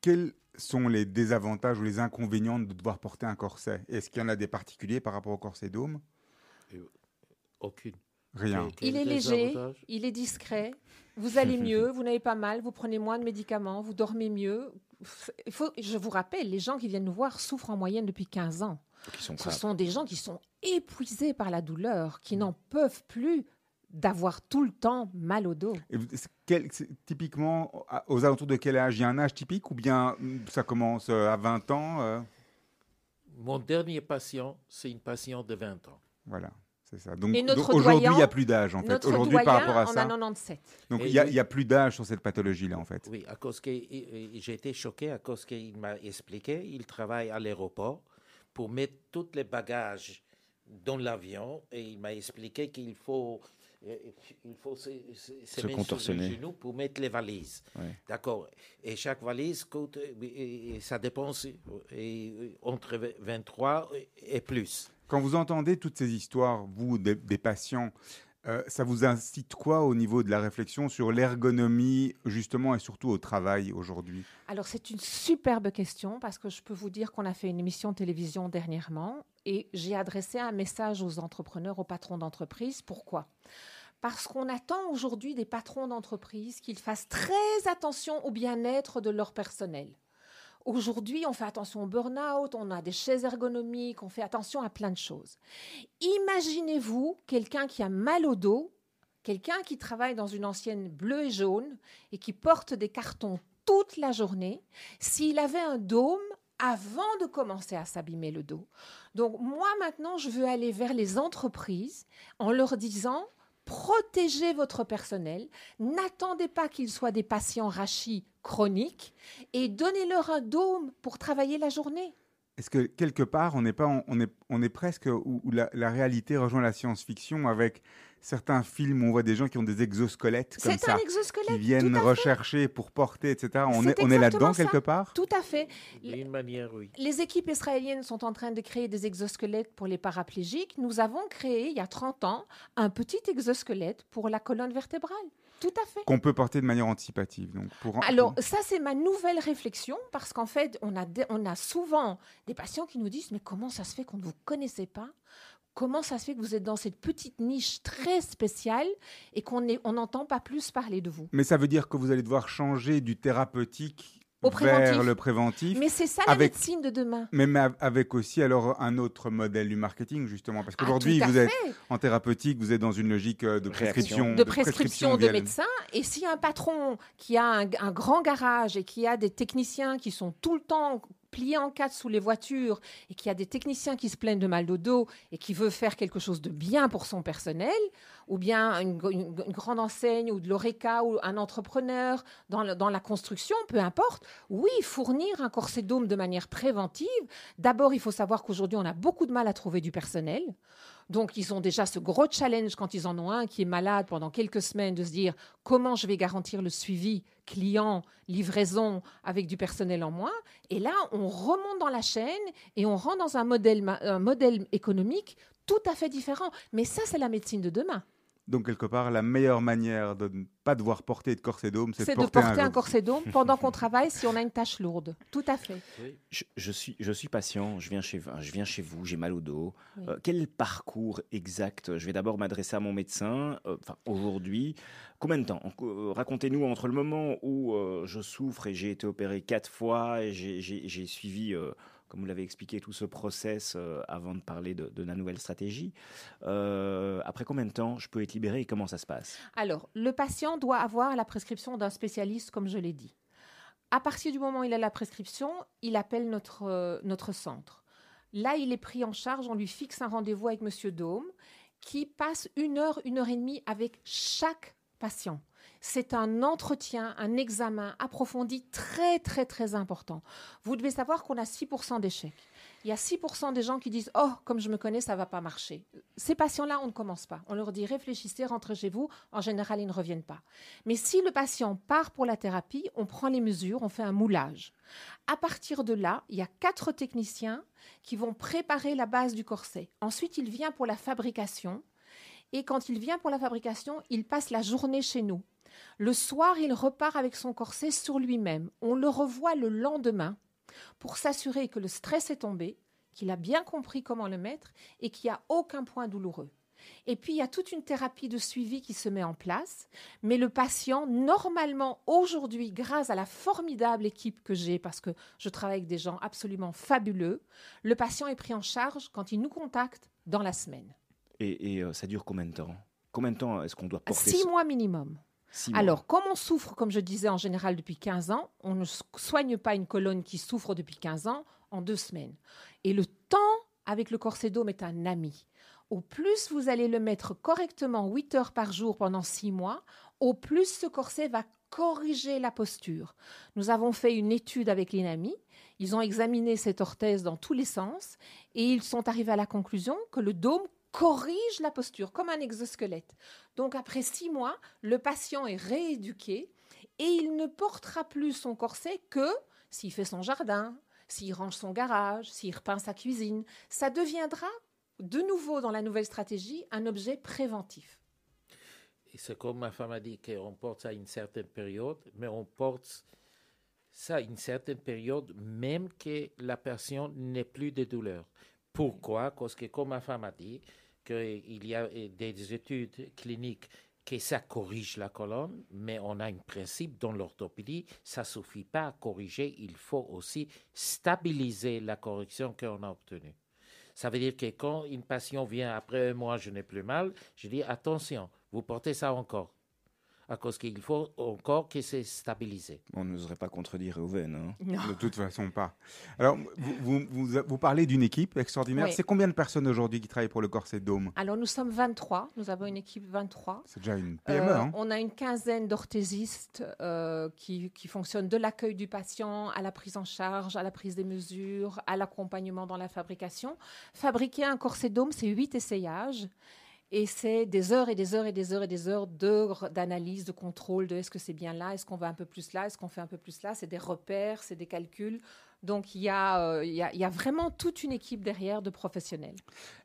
quels sont les désavantages ou les inconvénients de devoir porter un corset? Est-ce qu'il y en a des particuliers par rapport au corset dôme? Aucune. Rien. Il est léger, il est discret, vous allez mieux, vous n'avez pas mal, vous prenez moins de médicaments, vous dormez mieux. Il faut, je vous rappelle, les gens qui viennent nous voir souffrent en moyenne depuis 15 ans. Ce sont des gens qui sont épuisés par la douleur, qui n'en peuvent plus d'avoir tout le temps mal au dos. typiquement, aux alentours de quel âge? Il y a un âge typique ou bien ça commence euh, à 20 ans euh? Mon dernier patient, c'est une patiente de 20 ans. Voilà. Donc, aujourd'hui, il n'y a plus d'âge en fait. Aujourd'hui, par rapport à ça. a 97. Donc il n'y a, plus d'âge sur cette pathologie-là en fait. Oui, à cause que j'ai été choqué à cause qu'il m'a expliqué, il travaille à l'aéroport pour mettre tous les bagages dans l'avion et il m'a expliqué qu'il faut euh, il faut se, se, contorsionner genoux pour mettre les valises. D'accord. Et chaque valise coûte, et, ça dépense et, entre 23 et plus. Quand vous entendez toutes ces histoires, vous, des, patients, euh, ça vous incite quoi au niveau de la réflexion sur l'ergonomie, justement, et surtout au travail aujourd'hui? Alors, c'est une superbe question parce que je peux vous dire qu'on a fait une émission de télévision dernièrement et j'ai adressé un message aux entrepreneurs, aux patrons d'entreprise. Pourquoi? Parce qu'on attend aujourd'hui des patrons d'entreprise qu'ils fassent très attention au bien-être de leur personnel. Aujourd'hui, on fait attention au burn-out, on a des chaises ergonomiques, on fait attention à plein de choses. Imaginez-vous quelqu'un qui a mal au dos, quelqu'un qui travaille dans une ancienne bleue et jaune et qui porte des cartons toute la journée, s'il avait un dôme avant de commencer à s'abîmer le dos. Donc moi maintenant, je veux aller vers les entreprises en leur disant, protégez votre personnel, n'attendez pas qu'ils soient des patients rachis chroniques et donnez-leur un dôme pour travailler la journée. Est-ce que quelque part, on n'est pas, on est, on est presque où, la, réalité rejoint la science-fiction avec certains films où on voit des gens qui ont des exosquelettes comme ça, qui viennent rechercher pour porter, etc. On est, on est là-dedans quelque part? Tout à fait. D'une manière, oui. Les équipes israéliennes sont en train de créer des exosquelettes pour les paraplégiques. Nous avons créé, il y a 30 ans, un petit exosquelette pour la colonne vertébrale. Tout à fait. Qu'on peut porter de manière anticipative. Donc pour... Alors, ça, c'est ma nouvelle réflexion, parce qu'en fait, on a, on a souvent des patients qui nous disent, mais comment ça se fait qu'on ne vous connaissait pas? Comment ça se fait que vous êtes dans cette petite niche très spéciale et qu'on n'entend pas plus parler de vous Mais ça veut dire que vous allez devoir changer du thérapeutique au vers le préventif. Mais c'est ça la médecine de demain. Mais, avec aussi alors un autre modèle du marketing justement parce ah, qu'aujourd'hui vous êtes en thérapeutique, vous êtes dans une logique euh, de prescription, de prescription de, médecins. Et si un patron qui a un, un grand garage et qui a des techniciens qui sont tout le temps plié en quatre sous les voitures et qu'il y a des techniciens qui se plaignent de mal de dos et qui veut faire quelque chose de bien pour son personnel, ou bien une, grande enseigne ou de l'ORECA ou un entrepreneur dans, dans la construction, peu importe, oui, fournir un corset dôme de manière préventive. D'abord, il faut savoir qu'aujourd'hui, on a beaucoup de mal à trouver du personnel. Donc, ils ont déjà ce gros challenge quand ils en ont un qui est malade pendant quelques semaines de se dire comment je vais garantir le suivi client, livraison avec du personnel en moins? Et là, on remonte dans la chaîne et on rentre dans un modèle, un modèle économique tout à fait différent. Mais ça, c'est la médecine de demain. Donc, quelque part, la meilleure manière de ne pas devoir porter de corset dôme, c'est de porter, de porter un, corset dôme pendant qu'on travaille si on a une tâche lourde. Tout à fait. Je, suis, je suis patient, je viens chez, je viens chez vous, j'ai mal au dos. Euh, quel parcours exact? Je vais d'abord m'adresser à mon médecin. Euh, enfin, aujourd'hui, combien de temps? Euh, Racontez-nous entre le moment où je souffre et j'ai été opéré quatre fois et j'ai suivi comme vous l'avez expliqué, tout ce process euh, avant de parler de, la nouvelle stratégie. Euh, après combien de temps je peux être libéré et comment ça se passe? Alors, le patient doit avoir la prescription d'un spécialiste, comme je l'ai dit. À partir du moment où il a la prescription, il appelle notre, euh, notre centre. Là, il est pris en charge, on lui fixe un rendez-vous avec Monsieur Dôme, qui passe une heure, une heure et demie avec chaque patient c'est un entretien, un examen approfondi très, très, très important. Vous devez savoir qu'on a 6% d'échecs. Il y a 6% des gens qui disent Oh, comme je me connais, ça va pas marcher. Ces patients-là, on ne commence pas. On leur dit Réfléchissez, rentrez chez vous. En général, ils ne reviennent pas. Mais si le patient part pour la thérapie, on prend les mesures, on fait un moulage. À partir de là, il y a quatre techniciens qui vont préparer la base du corset. Ensuite, il vient pour la fabrication. Et quand il vient pour la fabrication, il passe la journée chez nous. Le soir, il repart avec son corset sur lui-même. On le revoit le lendemain pour s'assurer que le stress est tombé, qu'il a bien compris comment le mettre et qu'il n'y a aucun point douloureux. Et puis, il y a toute une thérapie de suivi qui se met en place. Mais le patient, normalement, aujourd'hui, grâce à la formidable équipe que j'ai, parce que je travaille avec des gens absolument fabuleux, le patient est pris en charge quand il nous contacte dans la semaine. Et, euh, ça dure combien de temps? Combien de temps est-ce qu'on doit porter Six mois minimum. Alors, comme on souffre, comme je disais en général depuis 15 ans, on ne soigne pas une colonne qui souffre depuis 15 ans en deux semaines. Et le temps avec le corset d'homme est un ami. Au plus vous allez le mettre correctement 8 heures par jour pendant 6 mois, au plus ce corset va corriger la posture. Nous avons fait une étude avec l'INAMI. Ils ont examiné cette orthèse dans tous les sens et ils sont arrivés à la conclusion que le dôme corrige la posture comme un exosquelette. Donc après six mois, le patient est rééduqué et il ne portera plus son corset que s'il fait son jardin, s'il range son garage, s'il repeint sa cuisine. Ça deviendra de nouveau dans la nouvelle stratégie un objet préventif. Et c'est comme ma femme a dit qu'on porte ça à une certaine période, mais on porte ça à une certaine période même que la personne n'ait plus de douleur. Pourquoi? Parce que comme ma femme a dit, qu'il y a des études cliniques que ça corrige la colonne, mais on a un principe dans l'orthopédie, ça suffit pas à corriger, il faut aussi stabiliser la correction qu'on a obtenue. Ça veut dire que quand une patient vient après un mois, je n'ai plus mal, je dis attention, vous portez ça encore à cause qu'il faut encore que c'est stabilisé. On n'oserait pas contredire Reuven. Hein. De toute façon, pas. Alors, vous, vous, vous, parlez d'une équipe extraordinaire. C'est combien de personnes aujourd'hui qui travaillent pour le Corset Dôme? Alors, nous sommes 23. Nous avons une équipe 23. C'est déjà une PME. Euh, hein. On a une quinzaine d'orthésistes euh, qui, qui fonctionnent de l'accueil du patient à la prise en charge, à la prise des mesures, à l'accompagnement dans la fabrication. Fabriquer un corset dôme, c'est huit essayages. Et c'est des heures et des heures et des heures et des heures d'analyse, de, contrôle de est-ce que c'est bien là, est-ce qu'on va un peu plus là, est-ce qu'on fait un peu plus là. C'est des repères, c'est des calculs. Donc il y, a, euh, il, y a, il y a vraiment toute une équipe derrière de professionnels.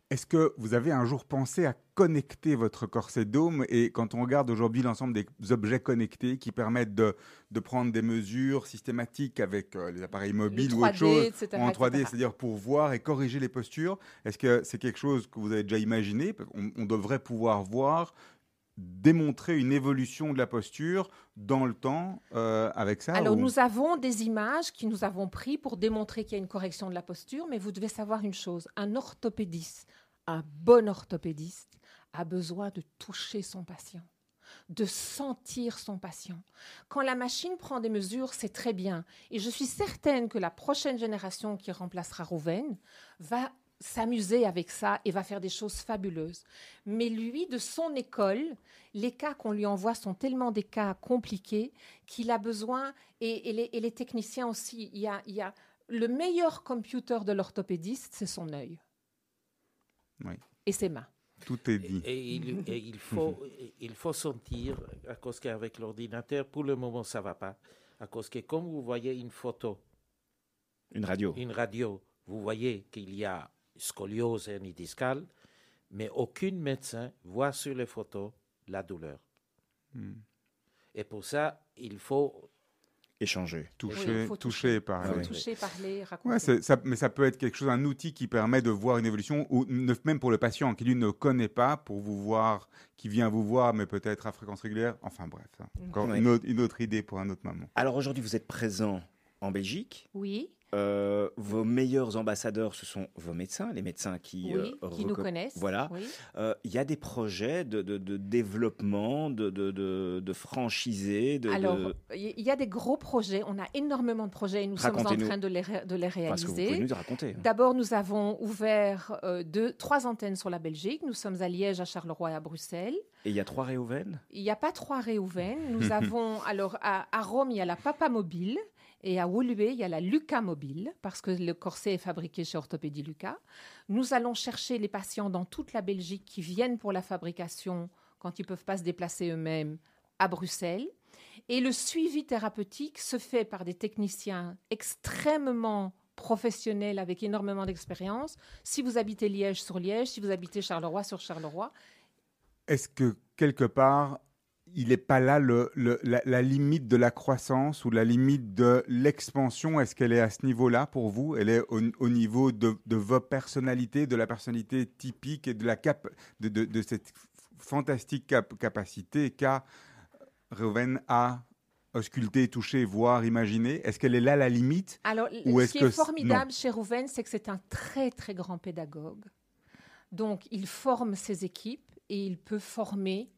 Est-ce que vous avez un jour pensé à connecter votre corset dôme Et quand on regarde aujourd'hui l'ensemble des objets connectés qui permettent de, de prendre des mesures systématiques avec euh, les appareils mobiles ou autre chose en 3D, c'est-à-dire pour voir et corriger les postures, est-ce que c'est quelque chose que vous avez déjà imaginé? On, devrait pouvoir voir démontrer une évolution de la posture dans le temps euh, avec ça Alors, nous avons des images qui nous avons prises pour démontrer qu'il y a une correction de la posture, mais vous devez savoir une chose, un orthopédiste, un bon orthopédiste, a besoin de toucher son patient de sentir son patient. Quand la machine prend des mesures, c'est très bien. Et je suis certaine que la prochaine génération qui remplacera Rouven va s'amuser avec ça et va faire des choses fabuleuses. Mais lui, de son école, les cas qu'on lui envoie sont tellement des cas compliqués qu'il a besoin, et, les, techniciens aussi, il y, a, il y a le meilleur computer de l'orthopédiste, c'est son œil. Et ses mains. Tout est dit. Et, il, faut, il faut sentir, à cause qu'avec l'ordinateur, pour le moment, ça ne va pas. À cause que, comme vous voyez une photo, une radio, une radio, vous voyez qu'il y a scoliose hernie discale, mais aucun médecin voit sur les photos la douleur. Hmm. Et pour ça, il faut échanger. Toucher, toucher, parler. toucher, parler, raconter. ça, mais ça peut être quelque chose, un outil qui permet de voir une évolution, ou même pour le patient qui lui ne connaît pas, pour vous voir, qui vient vous voir, mais peut-être à fréquence régulière. Enfin bref, hein. encore une, autre, une autre idée pour un autre moment. Alors aujourd'hui, vous êtes présent en Belgique. Oui. Euh, vos meilleurs ambassadeurs, ce sont vos médecins, les médecins qui, euh, qui nous connaissent. Voilà. Euh, il y a des projets de, de, développement, de, de, de franchisés. Alors, il y a des gros projets. On a énormément de projets et nous sommes en train de les, de les réaliser. nous raconter. Hein. D'abord, nous avons ouvert deux, trois antennes sur la Belgique. Nous sommes à Liège, à Charleroi et à Bruxelles. Et il y a trois réouvennes Il n'y a pas trois réouvennes. Nous avons, alors, à, à Rome, il y a la Papa Mobile et à Woluwe, il y a la Luca Mobile, parce que le corset est fabriqué chez Orthopédie Luca. Nous allons chercher les patients dans toute la Belgique qui viennent pour la fabrication, quand ils ne peuvent pas se déplacer eux-mêmes, à Bruxelles. Et le suivi thérapeutique se fait par des techniciens extrêmement professionnels avec énormément d'expérience. Si vous habitez Liège sur Liège, si vous habitez Charleroi sur Charleroi. Est-ce que quelque part, il n'est pas là le, la, limite de la croissance ou la limite de l'expansion? Est-ce qu'elle est à ce niveau-là pour vous? Elle est au, niveau de, vos personnalités, de la personnalité typique et de, la cap, de, de, cette fantastique capacité qu'a Reuven à ausculter, toucher, voir, imaginer? Est-ce qu'elle est là la limite? Alors, ce qui est, formidable chez Rouven, c'est que c'est un très très grand pédagogue. Donc, il forme ses équipes et il peut former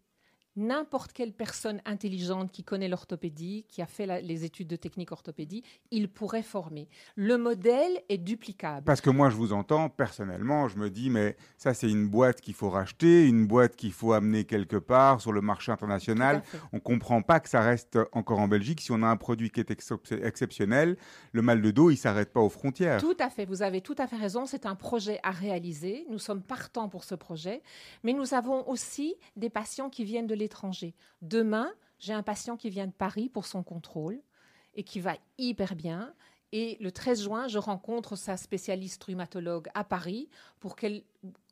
n'importe quelle personne intelligente qui connaît l'orthopédie, qui a fait les études de technique orthopédie, il pourrait former. Le modèle est duplicable. Parce que moi, je vous entends, personnellement, je me dis, mais ça, c'est une boîte qu'il faut racheter, une boîte qu'il faut amener quelque part sur le marché international. On ne comprend pas que ça reste encore en Belgique. Si on a un produit qui est exceptionnel, le mal de dos, il ne s'arrête pas aux frontières. Tout à fait, vous avez tout à fait raison. C'est un projet à réaliser. Nous sommes partants pour ce projet. Mais nous avons aussi des patients qui viennent de l'étranger. Demain, j'ai un patient qui vient de Paris pour son contrôle et qui va hyper bien. Et le 13 juin, je rencontre sa spécialiste rhumatologue à Paris pour qu'elle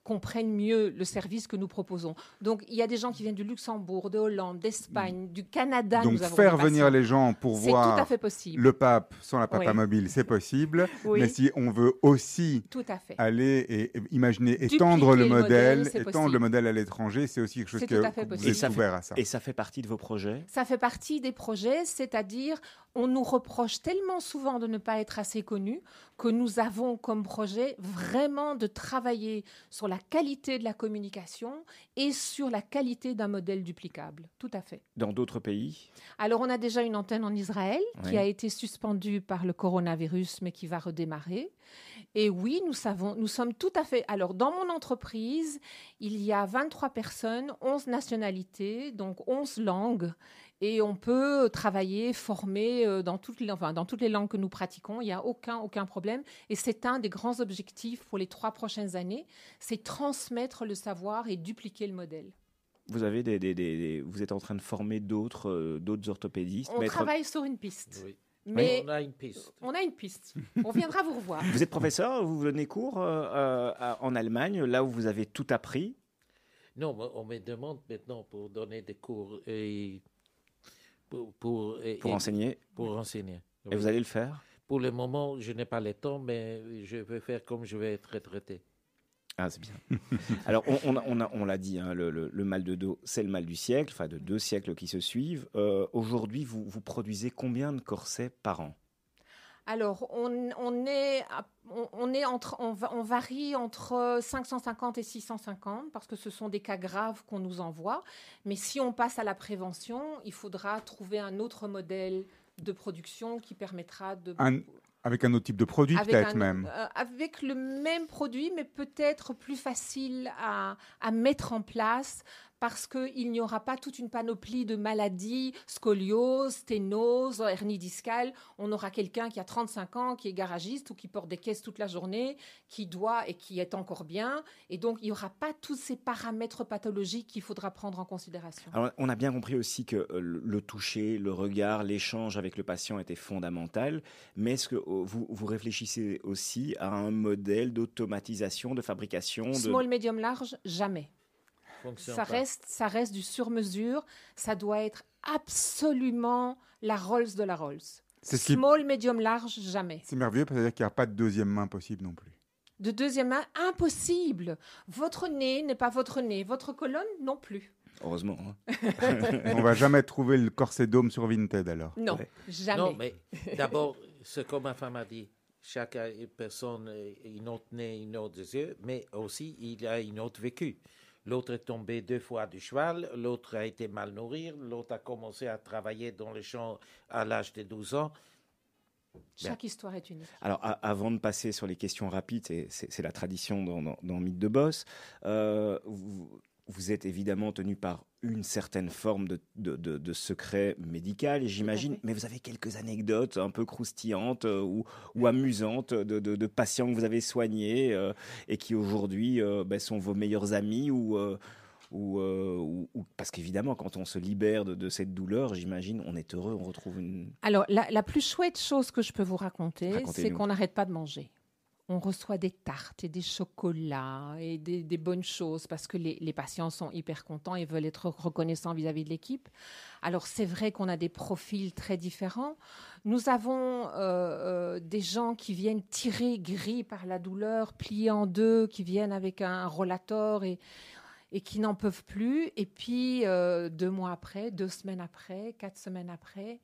comprennent mieux le service que nous proposons. Donc, il y a des gens qui viennent du Luxembourg, de Hollande, d'Espagne, du Canada. Donc, faire venir les gens pour voir tout à fait possible. le pape sans la papa mobile, c'est possible. Mais si on veut aussi tout à fait. aller et imaginer étendre le modèle, étendre le modèle à l'étranger, c'est aussi quelque chose que vous êtes ouvert à ça. Et ça fait partie de vos projets? Ça fait partie des projets, c'est-à-dire on nous reproche tellement souvent de ne pas être assez connus que nous avons comme projet vraiment de travailler sur la qualité de la communication et sur la qualité d'un modèle duplicable. Tout à fait. Dans d'autres pays? Alors, on a déjà une antenne en Israël qui a été suspendue par le coronavirus, mais qui va redémarrer. Et oui, nous savons, nous sommes tout à fait. Alors, dans mon entreprise, il y a 23 personnes, 11 nationalités, donc 11 langues et on peut travailler, former euh, dans toutes les, enfin, dans toutes les langues que nous pratiquons. Il n'y a aucun, aucun problème. Et c'est un des grands objectifs pour les trois prochaines années, c'est transmettre le savoir et dupliquer le modèle. Vous, avez des, des, vous êtes en train de former d'autres euh, d'autres orthopédistes On travaille sur une piste. Oui. Mais on a une piste. On a une piste. On viendra vous revoir. Vous êtes professeur, vous donnez cours euh, en Allemagne, là où vous avez tout appris Non, on me demande maintenant pour donner des cours et pour, pour, pour enseigner Pour enseigner. Et vous allez le faire? Pour le moment, je n'ai pas le temps, mais je vais faire comme je vais être retraité. Ah, c'est bien. Alors, on, on, on l'a dit, hein, le, le, mal de dos, c'est le mal du siècle, enfin de deux siècles qui se suivent. Euh, aujourd'hui, vous, vous produisez combien de corsets par an? Alors, on, est, on, est entre, on, varie entre 550 et 650 parce que ce sont des cas graves qu'on nous envoie. Mais si on passe à la prévention, il faudra trouver un autre modèle de production qui permettra de... avec un autre type de produit peut-être même. Euh, avec le même produit, mais peut-être plus facile à, à mettre en place parce qu'il n'y aura pas toute une panoplie de maladies, scoliose, sténose, hernie discale. On aura quelqu'un qui a 35 ans, qui est garagiste ou qui porte des caisses toute la journée, qui doit et qui est encore bien. Et donc, il n'y aura pas tous ces paramètres pathologiques qu'il faudra prendre en considération. Alors, on a bien compris aussi que euh, le toucher, le regard, l'échange avec le patient était fondamental. Mais est-ce que euh, vous, vous réfléchissez aussi à un modèle d'automatisation, de fabrication Small, medium, large, jamais ça reste, ça reste du sur-mesure. Ça doit être absolument la Rolls de la Rolls. Small, medium, large, jamais. C'est merveilleux parce qu'il n'y a pas de deuxième main possible non plus. De deuxième main, impossible. Votre nez n'est pas votre nez, votre colonne non plus. Heureusement. Hein. On va jamais trouver le corset dôme sur Vinted alors. Non, jamais. Non, mais d'abord, ce que ma femme a dit, chaque personne a une autre nez, une autre yeux, mais aussi il a une autre vécu. L'autre est tombé deux fois du cheval, l'autre a été mal nourri, l'autre a commencé à travailler dans les champs à l'âge de 12 ans. Chaque histoire est unique. Alors, avant de passer sur les questions rapides, c'est la tradition dans, dans, Mythe de Boss, euh, vous, vous êtes évidemment tenu par une certaine forme de, de, secret médical, j'imagine, mais vous avez quelques anecdotes un peu croustillantes euh, ou, ou, amusantes de, patients que vous avez soignés euh, et qui aujourd'hui euh, ben, sont vos meilleurs amis ou, ou, parce qu'évidemment, quand on se libère de, cette douleur, j'imagine, on est heureux, on retrouve une. Alors, la, la, plus chouette chose que je peux vous raconter, c'est qu'on n'arrête pas de manger on reçoit des tartes et des chocolats et des, bonnes choses parce que les, patients sont hyper contents et veulent être reconnaissants vis-à-vis de l'équipe. Alors c'est vrai qu'on a des profils très différents. Nous avons euh, euh, des gens qui viennent tirer gris par la douleur, pliés en deux, qui viennent avec un rollator et, et qui n'en peuvent plus. Et puis euh, deux mois après, deux semaines après, quatre semaines après,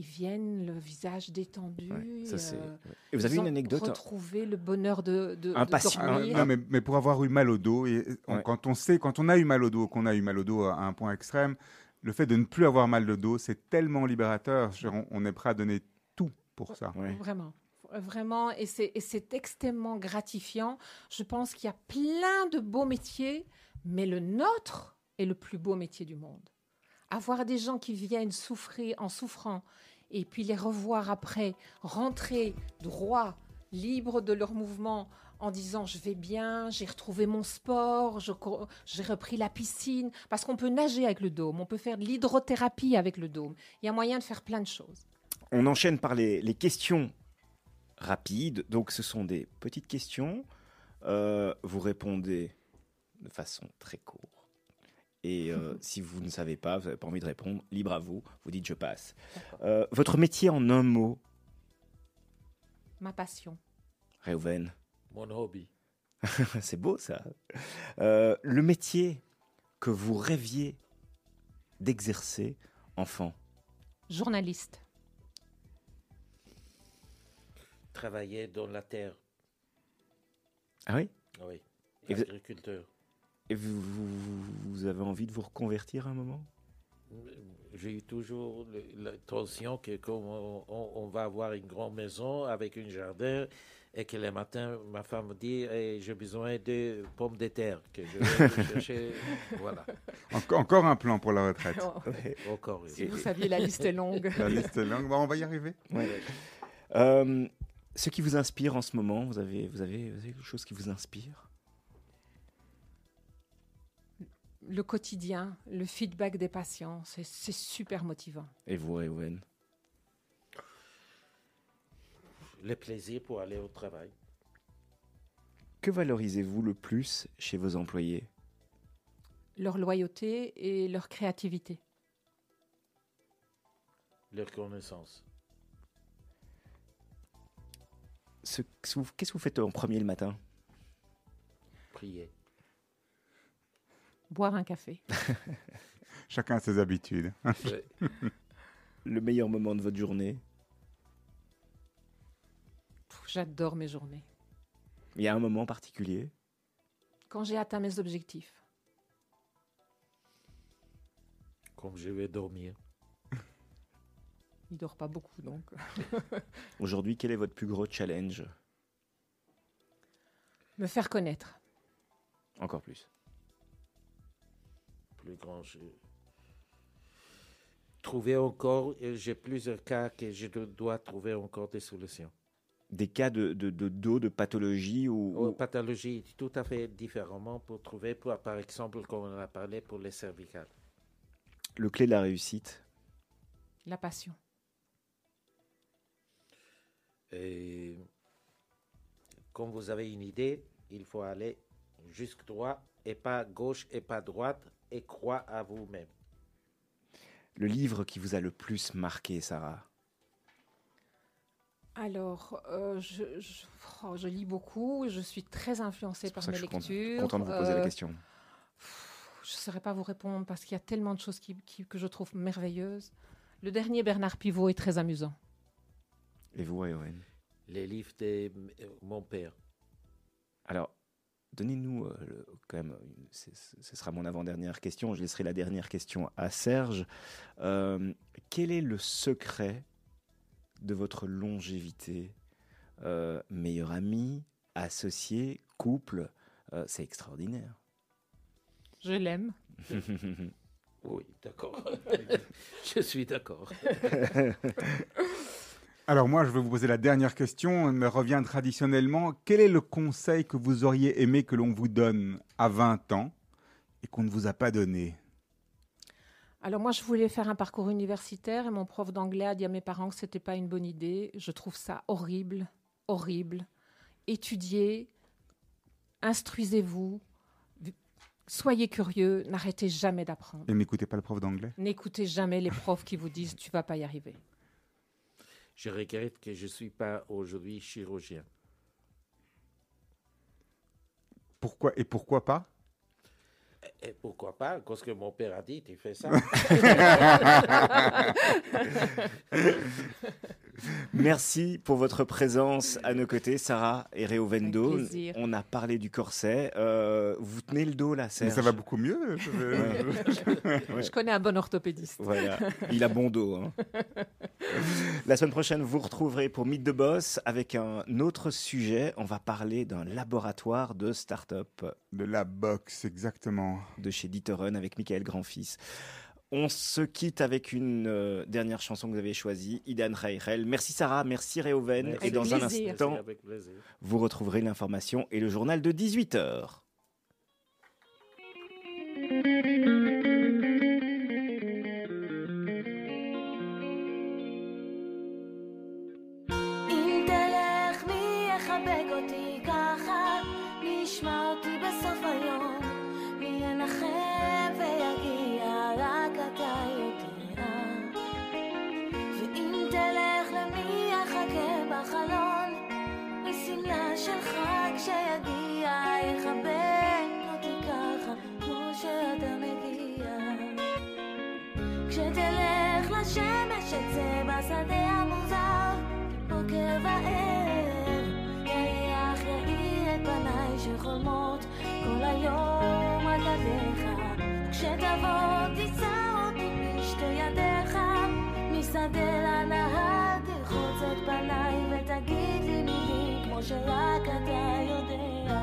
ils viennent le visage détendu. Euh, et vous avez une anecdote Retrouver le bonheur de, de, un patient. Ah, mais, mais, pour avoir eu mal au dos, et quand on sait, quand on a eu mal au dos, qu'on a eu mal au dos à un point extrême, le fait de ne plus avoir mal de dos, c'est tellement libérateur. On, est prêt à donner tout pour ça. Vraiment. Vraiment, et c'est extrêmement gratifiant. Je pense qu'il y a plein de beaux métiers, mais le nôtre est le plus beau métier du monde avoir des gens qui viennent souffrir en souffrant et puis les revoir après rentrer droit, libre de leur mouvement en disant je vais bien, j'ai retrouvé mon sport, j'ai repris la piscine, parce qu'on peut nager avec le dôme, on peut faire de l'hydrothérapie avec le dôme. Il y a moyen de faire plein de choses. On enchaîne par les, questions rapides. Donc ce sont des petites questions. Euh, vous répondez de façon très courte. Et euh, si vous ne savez pas, vous n'avez pas envie de répondre, libre à vous, vous dites je passe. Euh, votre métier en un mot Ma passion. Reuven Mon hobby. C'est beau ça. Euh, le métier que vous rêviez d'exercer enfant Journaliste. Travailler dans la terre. Ah oui? Oui. Agriculteur. Et vous, vous, avez envie de vous reconvertir à un moment? J'ai eu toujours l'intention que comme on, va avoir une grande maison avec un jardin et que le matin, ma femme me dit j'ai besoin de pommes de terre que je vais chercher. Voilà. encore un plan pour la retraite. Encore. Si vous saviez, la liste est longue. La liste est longue. Bon, on va y arriver. Euh, ce qui vous inspire en ce moment, vous avez, vous avez, vous avez quelque chose qui vous inspire? Le quotidien, le feedback des patients, c'est super motivant. Et vous, Ewen Le plaisir pour aller au travail. Que valorisez-vous le plus chez vos employés? Leur loyauté et leur créativité. Leur connaissance. Qu'est-ce que vous faites en premier le matin? Prier boire un café. Chacun a ses habitudes. Le meilleur moment de votre journée J'adore mes journées. Il y a un moment particulier Quand j'ai atteint mes objectifs. Quand je vais dormir. Il dort pas beaucoup donc. Aujourd'hui, quel est votre plus gros challenge? Me faire connaître. Encore plus plus grand. Trouver encore, j'ai plusieurs cas que je dois trouver encore des solutions. Des cas de, de, de dos, de pathologie ou, oh, Pathologie tout à fait différemment pour trouver, pour, par exemple, comme on a parlé pour les cervicales. Le clé de la réussite? La passion. Et quand vous avez une idée, il faut aller jusque droit et pas gauche et pas droite et crois à vous-même. Le livre qui vous a le plus marqué, Sarah? Alors, euh, je, oh, je, lis beaucoup, je suis très influencée par mes lectures. Je suis content de vous poser la euh, question. Je ne saurais pas vous répondre parce qu'il y a tellement de choses qui, que je trouve merveilleuses. Le dernier Bernard Pivot est très amusant. Et vous, Owen Les livres de mon père. Alors, Donnez-nous euh, quand même, ce sera mon avant-dernière question, je laisserai la dernière question à Serge. Euh, quel est le secret de votre longévité euh, Meilleur ami, associé, couple, c'est extraordinaire. Je l'aime. oui, d'accord. je suis d'accord. Alors moi, je vais vous poser la dernière question. Elle me revient traditionnellement. Quel est le conseil que vous auriez aimé que l'on vous donne à 20 ans et qu'on ne vous a pas donné? Alors moi, je voulais faire un parcours universitaire et mon prof d'anglais a dit à mes parents que ce n'était pas une bonne idée. Je trouve ça horrible, horrible. étudiez, instruisez-vous, soyez curieux, n'arrêtez jamais d'apprendre. Et n'écoutez pas le prof d'anglais? N'écoutez jamais les profs qui vous disent tu vas pas y arriver. Je regrette que je ne suis pas aujourd'hui chirurgien. Pourquoi et pourquoi pas? Et pourquoi pas? Parce que mon père a dit, tu fais ça. Merci pour votre présence à nos côtés, Sarah et Réovendo. On a parlé du corset. Euh, vous tenez le dos là, Mais Serge ça va beaucoup mieux. je vais- Ouais. Je connais un bon orthopédiste. Voilà, il a bon dos. hein. La semaine prochaine, vous retrouverez pour Mythe de Boss avec un autre sujet. On va parler d'un laboratoire de start-up De la boxe, exactement. de chez Dieterun avec Michael Grandfils. On se quitte avec une euh, dernière chanson que vous avez choisie, Idan Reichel. Merci Sarah, merci Réoven. Merci. Et dans un instant, vous retrouverez l'information et le journal de 18h. משמלה של חג שיגיע, יחבק אותי ככה, כמו שאתה מגיע. כשתלך לשמש אצא בשדה המוזר, בוקר וערב, יריח יאיר את פניי שחולמות כל היום על ידיך. כשתבוא תישא אותי בשתי ידיך, משדה לנהר תרחוץ את פניי ותגיד לי כמו שרק אתה יודע.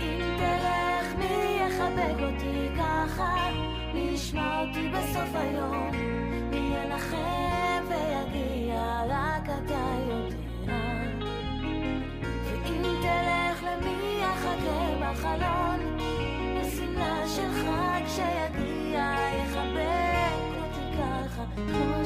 אם תלך מי יחבק אותי ככה, מי ישמע אותי בסוף היום, מי ינחם ויגיע, רק אתה יודע. ואם תלך למי יחכה בחלון, של חג שיגיע, יחבק אותי ככה, כמו